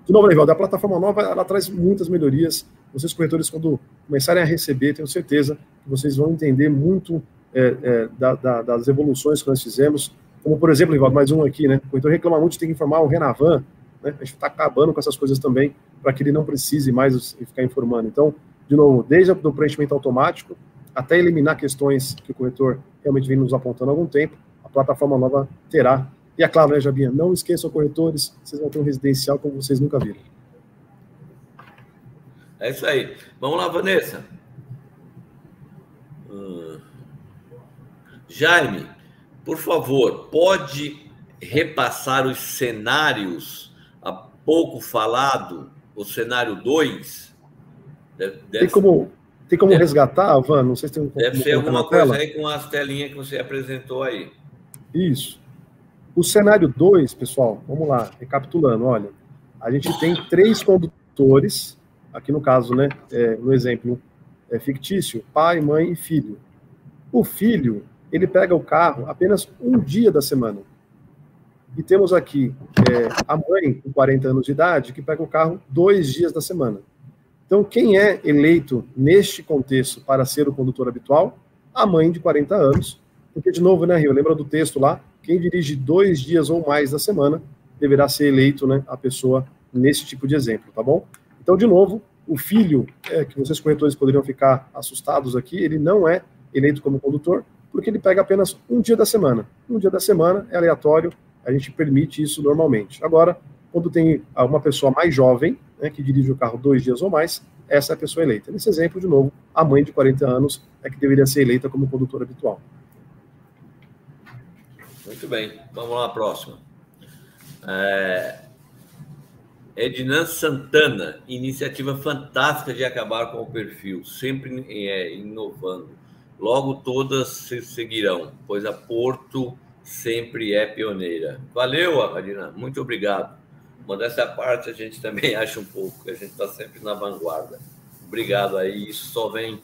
De novo, Nivaldo, a plataforma nova ela traz muitas melhorias. Vocês, corretores, quando começarem a receber, tenho certeza que vocês vão entender muito é, é, da, da, das evoluções que nós fizemos. Como, por exemplo, Nivaldo, mais um aqui, né? O corretor reclama muito ter que informar o Renavan, né? A gente está acabando com essas coisas também, para que ele não precise mais ficar informando. Então, de novo, desde o preenchimento automático, até eliminar questões que o corretor realmente vem nos apontando há algum tempo, a plataforma nova terá. E é claro, né, Jabinha, não esqueçam corretores, vocês vão ter um residencial como vocês nunca viram. É isso aí. Vamos lá, Vanessa. Hum. Jaime, por favor, pode repassar os cenários há pouco falado, o cenário 2? Tem como, tem como resgatar, Van? Não sei se tem um. Deve ser alguma coisa tela. aí com as telinhas que você apresentou aí. Isso. O cenário 2, pessoal, vamos lá, recapitulando, olha. A gente tem três condutores, aqui no caso, né, é, no exemplo é fictício, pai, mãe e filho. O filho, ele pega o carro apenas um dia da semana. E temos aqui é, a mãe, com 40 anos de idade, que pega o carro dois dias da semana. Então, quem é eleito neste contexto para ser o condutor habitual? A mãe de 40 anos, porque, de novo, né, Rio, lembra do texto lá? Quem dirige dois dias ou mais da semana deverá ser eleito, né, a pessoa nesse tipo de exemplo, tá bom? Então, de novo, o filho, é, que vocês corretores poderiam ficar assustados aqui, ele não é eleito como condutor, porque ele pega apenas um dia da semana. Um dia da semana é aleatório, a gente permite isso normalmente. Agora, quando tem uma pessoa mais jovem, né, que dirige o carro dois dias ou mais, essa é a pessoa eleita. Nesse exemplo, de novo, a mãe de 40 anos é que deveria ser eleita como condutora habitual. Muito bem, vamos lá, próxima. É... Ednan Santana, iniciativa fantástica de acabar com o perfil, sempre é, inovando. Logo todas se seguirão, pois a Porto sempre é pioneira. Valeu, Adina, muito obrigado. Modéstia parte, a gente *laughs* também acha um pouco a gente está sempre na vanguarda. Obrigado aí, isso só vem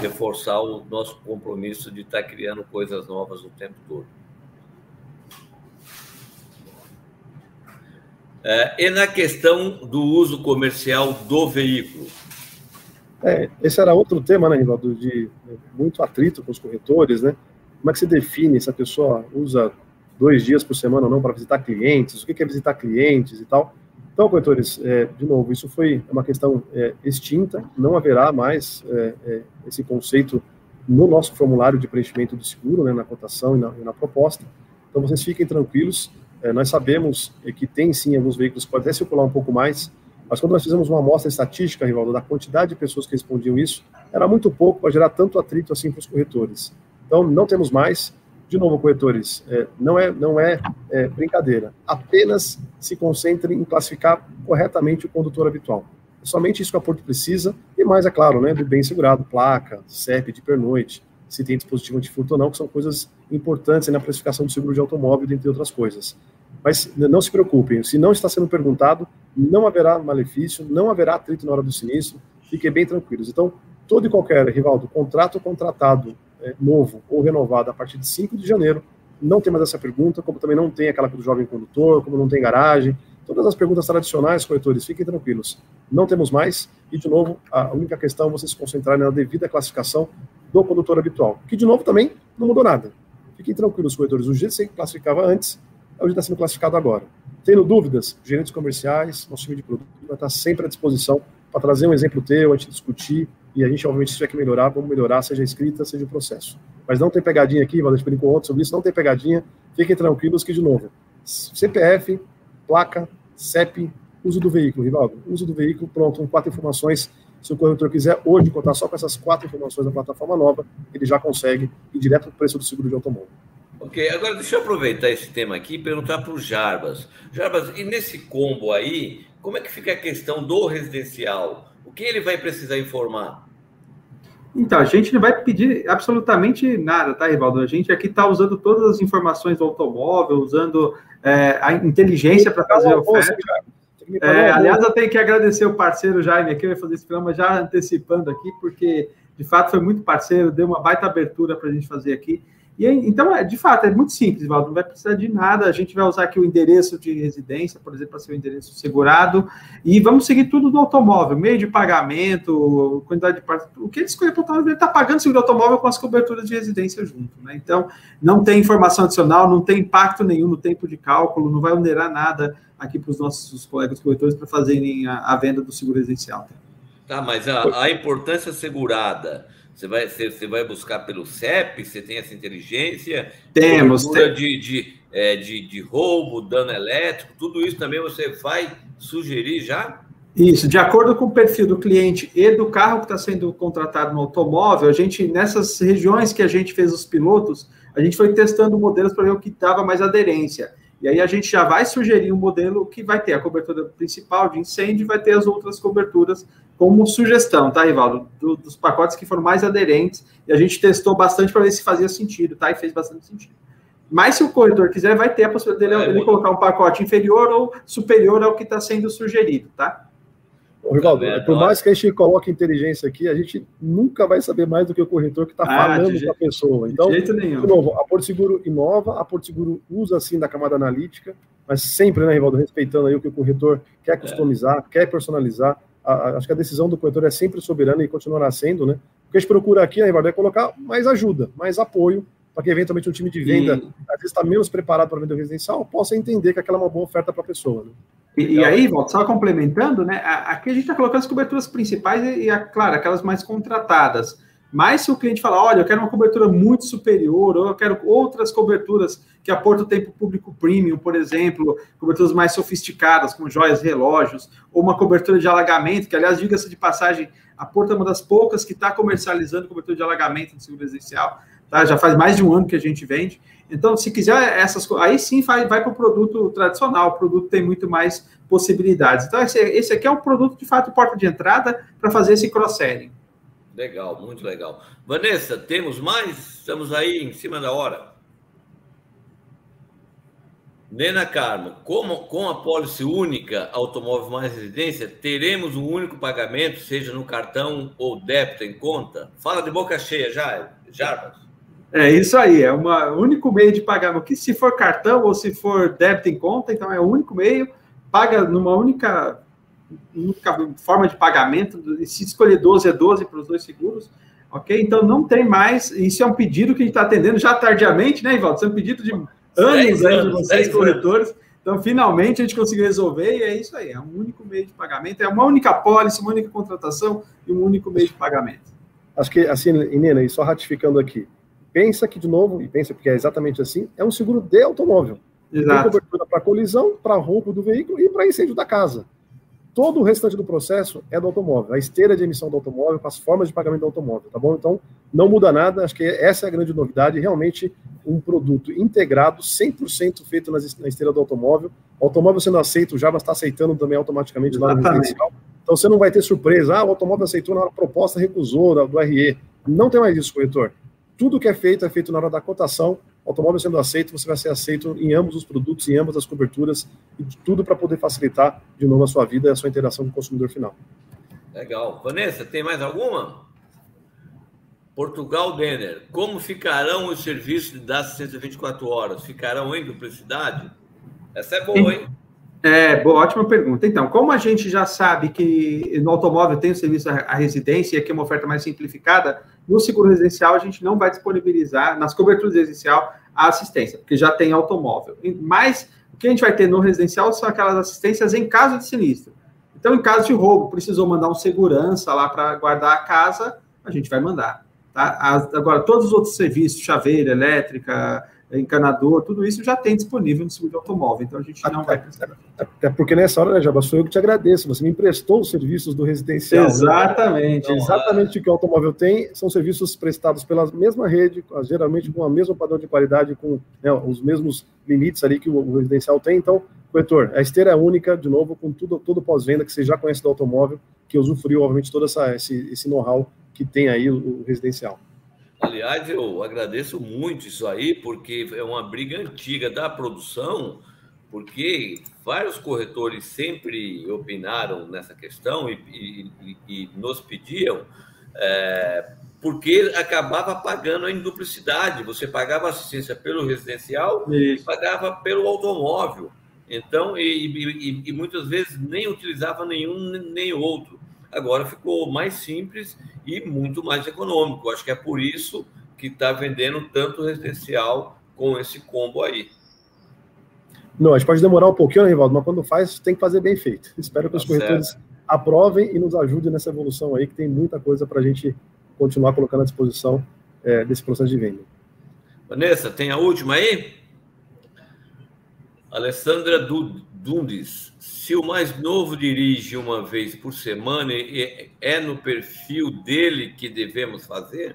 reforçar o nosso compromisso de estar tá criando coisas novas o tempo todo. É, e na questão do uso comercial do veículo? É, esse era outro tema, né, Rivaldo, de muito atrito com os corretores, né? Como é que se define se a pessoa usa dois dias por semana ou não para visitar clientes, o que é visitar clientes e tal. Então, corretores, é, de novo, isso foi uma questão é, extinta, não haverá mais é, é esse conceito no nosso formulário de preenchimento do seguro, né, na cotação e na, e na proposta. Então, vocês fiquem tranquilos, é, nós sabemos que tem sim alguns veículos que podem até circular um pouco mais, mas quando nós fizemos uma amostra estatística, Rivaldo, da quantidade de pessoas que respondiam isso, era muito pouco para gerar tanto atrito assim para os corretores. Então, não temos mais. De novo, corretores, é, não é, não é, é brincadeira. Apenas se concentrem em classificar corretamente o condutor habitual. É somente isso que a Porto precisa, e mais, é claro, né, do bem segurado, placa, CEP de pernoite, se tem dispositivo antifurto ou não, que são coisas importantes na precificação do seguro de automóvel, entre outras coisas. Mas não se preocupem, se não está sendo perguntado, não haverá malefício, não haverá atrito na hora do sinistro, fiquem bem tranquilos. Então, todo e qualquer, Rivaldo, contrato contratado é, novo ou renovado a partir de 5 de janeiro, não tem mais essa pergunta, como também não tem aquela do jovem condutor, como não tem garagem, todas as perguntas tradicionais, corretores, fiquem tranquilos, não temos mais, e de novo, a única questão é vocês se concentrarem na devida classificação do condutor habitual, que de novo também não mudou nada. Fiquem tranquilos, corretores, o jeito que você classificava antes é o que está sendo classificado agora. Tendo dúvidas, gerentes comerciais, nosso time de produto vai estar sempre à disposição para trazer um exemplo teu, a gente discutir, e a gente, obviamente, se tiver que melhorar, vamos melhorar, seja escrita, seja o processo. Mas não tem pegadinha aqui, Valente brincou ontem sobre isso, não tem pegadinha, fiquem tranquilos que, de novo, CPF, placa, CEP, uso do veículo, Rivaldo, uso do veículo, pronto, quatro informações. Se o corretor quiser hoje contar só com essas quatro informações da plataforma nova, ele já consegue ir direto para o preço do seguro de automóvel. Ok, agora deixa eu aproveitar esse tema aqui e perguntar para o Jarbas. Jarbas, e nesse combo aí, como é que fica a questão do residencial? O que ele vai precisar informar? Então, a gente não vai pedir absolutamente nada, tá, Rivaldo? A gente aqui está usando todas as informações do automóvel, usando é, a inteligência para fazer a oferta. É, aliás, eu tenho que agradecer o parceiro Jaime aqui, eu ia fazer esse programa já antecipando aqui, porque de fato foi muito parceiro, deu uma baita abertura para a gente fazer aqui. E então, é, de fato, é muito simples, Valdo, não vai precisar de nada. A gente vai usar aqui o endereço de residência, por exemplo, para ser o endereço segurado, e vamos seguir tudo do automóvel, meio de pagamento, quantidade de partes. O que ele escolher para o automóvel, ele está pagando seguro automóvel com as coberturas de residência junto. Né? Então, não tem informação adicional, não tem impacto nenhum no tempo de cálculo, não vai onerar nada aqui para os nossos colegas corretores para fazerem a, a, venda do seguro residencial. Tá, mas a, a importância segurada você vai, você, você vai buscar pelo CEP? Você tem essa inteligência? Temos. Tem. De, de, é, de, de roubo, dano elétrico, tudo isso também você vai sugerir já? Isso, de acordo com o perfil do cliente e do carro que está sendo contratado no automóvel, a gente, nessas regiões que a gente fez os pilotos, a gente foi testando modelos para ver o que dava mais aderência. E aí a gente já vai sugerir um modelo que vai ter a cobertura principal de incêndio e vai ter as outras coberturas como sugestão, tá, Rivaldo? Do, dos pacotes que foram mais aderentes. E a gente testou bastante para ver se fazia sentido, tá? E fez bastante sentido. Mas se o corretor quiser, vai ter a possibilidade dele, é, dele colocar um pacote inferior ou superior ao que está sendo sugerido, tá? Rivaldo, tá por mais que a gente coloque inteligência aqui, a gente nunca vai saber mais do que o corretor que está ah, falando para a pessoa. Então, de, de novo, a Porto Seguro inova, a Porto Seguro usa assim da camada analítica, mas sempre, né, Rivaldo, respeitando aí o que o corretor quer é. customizar, é. quer personalizar. A, acho que a decisão do corretor é sempre soberana e continuará sendo, né? O que a gente procura aqui, né, Rivaldo, é colocar mais ajuda, mais apoio, para que eventualmente um time de venda, e... às vezes está menos preparado para vender o residencial, possa entender que aquela é uma boa oferta para a pessoa. Né? E, e, aí, Walter, só complementando, né? Aqui a gente está colocando as coberturas principais e, e, claro, aquelas mais contratadas. Mas se o cliente falar, olha, eu quero uma cobertura muito superior, ou eu quero outras coberturas que aportam tempo público premium, por exemplo, coberturas mais sofisticadas, como joias, relógios, ou uma cobertura de alagamento, que, aliás, diga-se de passagem, a Porto é uma das poucas que está comercializando cobertura de alagamento no seguro residencial, tá? Já faz mais de um ano que a gente vende. Então, se quiser essas aí sim vai, vai para o produto tradicional, o produto tem muito mais possibilidades. Então, esse, esse aqui é um produto de fato porta de entrada para fazer esse cross-selling. Legal, muito legal. Vanessa, temos mais? Estamos aí em cima da hora. Nena Carmo, como, com a pólice única automóvel mais residência, teremos um único pagamento, seja no cartão ou débito em conta? Fala de boca cheia, já, Jarbas. É isso aí, é o único meio de pagar. Que se for cartão ou se for débito em conta, então é o único meio, paga numa única, única forma de pagamento. Se escolher 12 é 12 para os dois seguros, ok? Então não tem mais. Isso é um pedido que a gente está atendendo já tardiamente, né, Ivaldo? Isso é um pedido de anos, anos de vocês, corretores. Então, finalmente, a gente conseguiu resolver e é isso aí. É um único meio de pagamento, é uma única pólice, uma única contratação e um único meio de pagamento. Acho que, assim, Inês, e só ratificando aqui, pensa que, de novo, e pensa porque é exatamente assim, é um seguro de automóvel. Exato. Tem cobertura para colisão, para roubo do veículo e para incêndio da casa. Todo o restante do processo é do automóvel, a esteira de emissão do automóvel, com as formas de pagamento do automóvel, tá bom? Então, não muda nada, acho que essa é a grande novidade, realmente um produto integrado, 100% feito na esteira do automóvel. O automóvel sendo aceito, o Java está aceitando também automaticamente lá no residencial. Então, você não vai ter surpresa, ah, o automóvel aceitou na hora proposta, recusou do RE. Não tem mais isso, corretor. Tudo que é feito é feito na hora da cotação. Automóvel sendo aceito, você vai ser aceito em ambos os produtos, em ambas as coberturas, e tudo para poder facilitar de novo a sua vida e a sua interação com o consumidor final. Legal. Vanessa, tem mais alguma? Portugal Denner, como ficarão os serviços das 124 horas? Ficarão em duplicidade? Essa é boa, hein? É, boa, ótima pergunta. Então, como a gente já sabe que no automóvel tem o serviço à residência e aqui é uma oferta mais simplificada, no seguro residencial a gente não vai disponibilizar, nas coberturas residencial, a assistência, porque já tem automóvel. Mas o que a gente vai ter no residencial são aquelas assistências em caso de sinistro. Então, em caso de roubo, precisou mandar um segurança lá para guardar a casa, a gente vai mandar. Tá? Agora, todos os outros serviços, chaveira, elétrica, encanador, tudo isso já tem disponível no seguro de automóvel, então a gente não vai precisar. Até porque nessa hora, né, Jabas, sou eu que te agradeço, você me emprestou os serviços do residencial. Né? Exatamente. Né? exatamente o que o automóvel tem, são serviços prestados pela mesma rede, geralmente com o mesmo padrão de qualidade, com né, os mesmos limites ali que o, o residencial tem, então, corretor, a esteira é única, de novo, com tudo, todo pós-venda que você já conhece do automóvel, que usufruiu, obviamente, todo essa, esse, esse know-how que tem aí o, o residencial. Aliás, eu agradeço muito isso aí, porque é uma briga antiga da produção, porque vários corretores sempre opinaram nessa questão e, e, e nos pediam, é, porque acabava pagando em duplicidade. Você pagava assistência pelo residencial isso. e pagava pelo automóvel. Então, e, e, muitas vezes nem utilizava nenhum nem outro. Agora ficou mais simples e muito mais econômico. Acho que é por isso que está vendendo tanto residencial com esse combo aí. Não, a gente pode demorar um pouquinho, né, Rivaldo, mas quando faz, tem que fazer bem feito. Espero que tá os corretores certo. aprovem e nos ajudem nessa evolução aí, que tem muita coisa para a gente continuar colocando à disposição é, desse processo de venda. Vanessa, tem a última aí? Alessandra Dundes, se o mais novo dirige uma vez por semana, é no perfil dele que devemos fazer?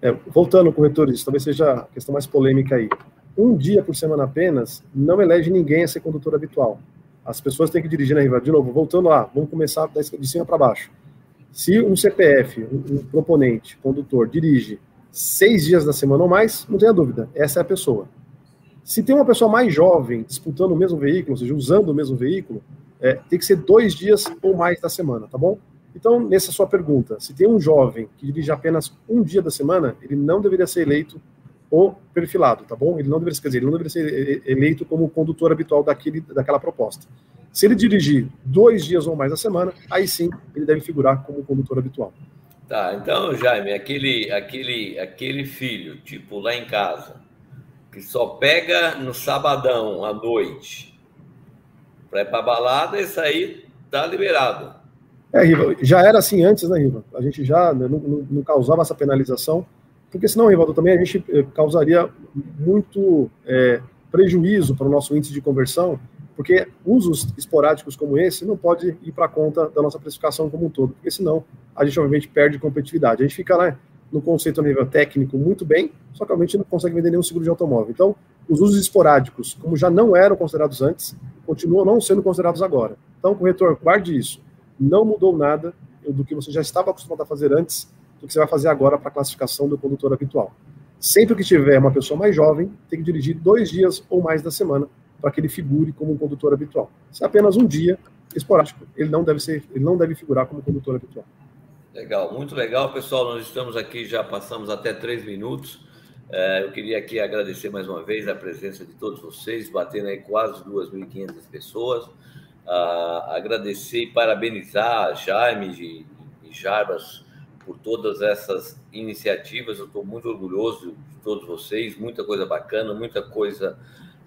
É, voltando, corretores, talvez seja a questão mais polêmica aí. Um dia por semana apenas não elege ninguém a ser condutor habitual. As pessoas têm que dirigir na riva. De novo, voltando lá, vamos começar de cima para baixo. Se um CPF, um proponente, condutor, dirige seis dias da semana ou mais, não tenha dúvida, essa é a pessoa. Se tem uma pessoa mais jovem disputando o mesmo veículo, ou seja, usando o mesmo veículo, é, tem que ser dois dias ou mais da semana, tá bom? Então, nessa sua pergunta, se tem um jovem que dirige apenas um dia da semana, ele não deveria ser eleito o perfilado, tá bom? Ele não deveria, quer dizer, ele não deveria ser eleito como condutor habitual daquele, daquela proposta. Se ele dirigir dois dias ou mais da semana, aí sim ele deve figurar como condutor habitual. Tá, então, Jaime, aquele, aquele, aquele filho, tipo lá em casa, que só pega no sabadão à noite para ir para balada, isso aí tá liberado. É, Riva, já era assim antes, né, Riva? A gente já né, não, não, não, causava essa penalização, porque senão, Rivaldo, também a gente eh, causaria muito é, prejuízo para o nosso índice de conversão, porque usos esporádicos como esse não pode ir para conta da nossa precificação como um todo, porque senão a gente obviamente perde competitividade. A gente fica lá no conceito a nível técnico muito bem, só que a gente não consegue vender nenhum seguro de automóvel. Então, os usos esporádicos, como já não eram considerados antes, continuam não sendo considerados agora. Então, corretor, guarde isso. Não mudou nada do que você já estava acostumado a fazer antes, do que você vai fazer agora para a classificação do condutor habitual. Sempre que tiver uma pessoa mais jovem, tem que dirigir dois dias ou mais da semana para que ele figure como um condutor habitual. Se é apenas um dia esporádico, ele não deve ser, ele não deve figurar como condutor habitual. Legal, muito legal, pessoal. Nós estamos aqui, já passamos até três minutos. É, eu queria aqui agradecer mais uma vez a presença de todos vocês, batendo aí quase 2.500 pessoas. Uh, agradecer e parabenizar a Jaime e, e Jarbas por todas essas iniciativas. Eu estou muito orgulhoso de todos vocês, muita coisa bacana, muita coisa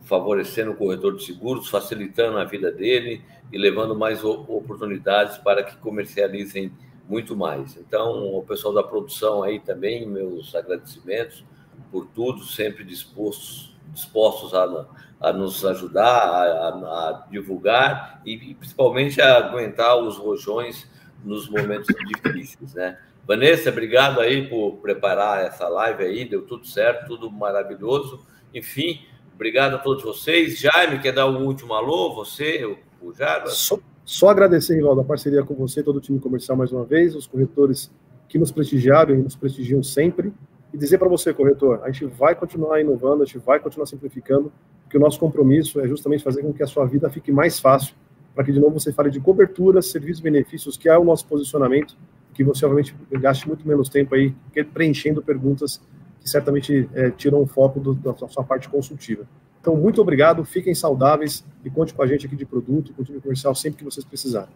favorecendo o corretor de seguros, facilitando a vida dele e levando mais oportunidades para que comercializem muito mais. Então, o pessoal da produção aí também, meus agradecimentos por tudo, sempre dispostos dispostos a, a nos ajudar, a, a, divulgar e principalmente a aguentar os rojões nos momentos difíceis, né? Vanessa, obrigado aí por preparar essa live aí, deu tudo certo, tudo maravilhoso. Enfim, obrigado a todos vocês. Jaime, quer dar um último alô? Você, o Jarbas? Só agradecer, Rivaldo, a parceria com você, todo o time comercial mais uma vez, os corretores que nos prestigiaram e nos prestigiam sempre. E dizer para você, corretor, a gente vai continuar inovando, a gente vai continuar simplificando, porque o nosso compromisso é justamente fazer com que a sua vida fique mais fácil, para que de novo você fale de cobertura, serviços, benefícios, que é o nosso posicionamento que você obviamente gaste muito menos tempo aí preenchendo perguntas que certamente é, tiram o foco do, da sua parte consultiva. Então, muito obrigado, fiquem saudáveis e conte com a gente aqui de produto, com o time comercial sempre que vocês precisarem.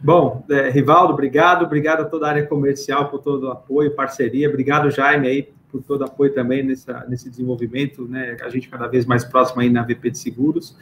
Bom, é, Rivaldo, obrigado, obrigado a toda a área comercial por todo o apoio, parceria, obrigado Jaime aí por todo o apoio também nessa, nesse desenvolvimento, né, a gente cada vez mais próximo aí na VP de Seguros.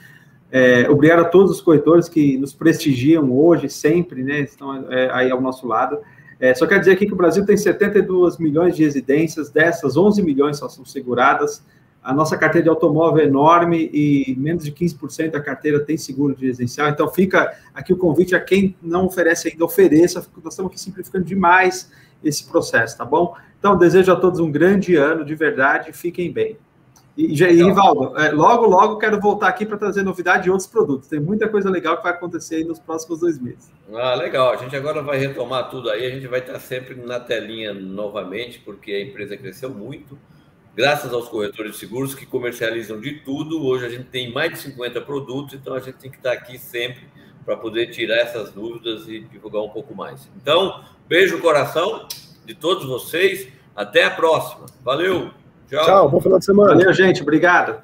É, obrigado a todos os corretores que nos prestigiam hoje, sempre, né? Estão é, aí ao nosso lado. É, só quero dizer aqui que o Brasil tem 72 milhões de residências, dessas 11 milhões só são seguradas. A nossa carteira de automóvel é enorme e menos de 15% da carteira tem seguro de residencial. Então fica aqui o convite a quem não oferece ainda, ofereça. Nós estamos aqui simplificando demais esse processo, tá bom? Então desejo a todos um grande ano, de verdade, fiquem bem. E, e Rivaldo, é, logo, logo quero voltar aqui para trazer novidade de outros produtos. Tem muita coisa legal que vai acontecer aí nos próximos dois meses. Ah, legal. A gente agora vai retomar tudo aí. A gente vai estar sempre na telinha novamente, porque a empresa cresceu muito. Graças aos corretores de seguros que comercializam de tudo. Hoje a gente tem mais de 50 produtos, então a gente tem que estar aqui sempre para poder tirar essas dúvidas e divulgar um pouco mais. Então, beijo no coração de todos vocês. Até a próxima. Valeu! Tchau. Tchau, bom final de semana. Valeu, gente. Obrigado.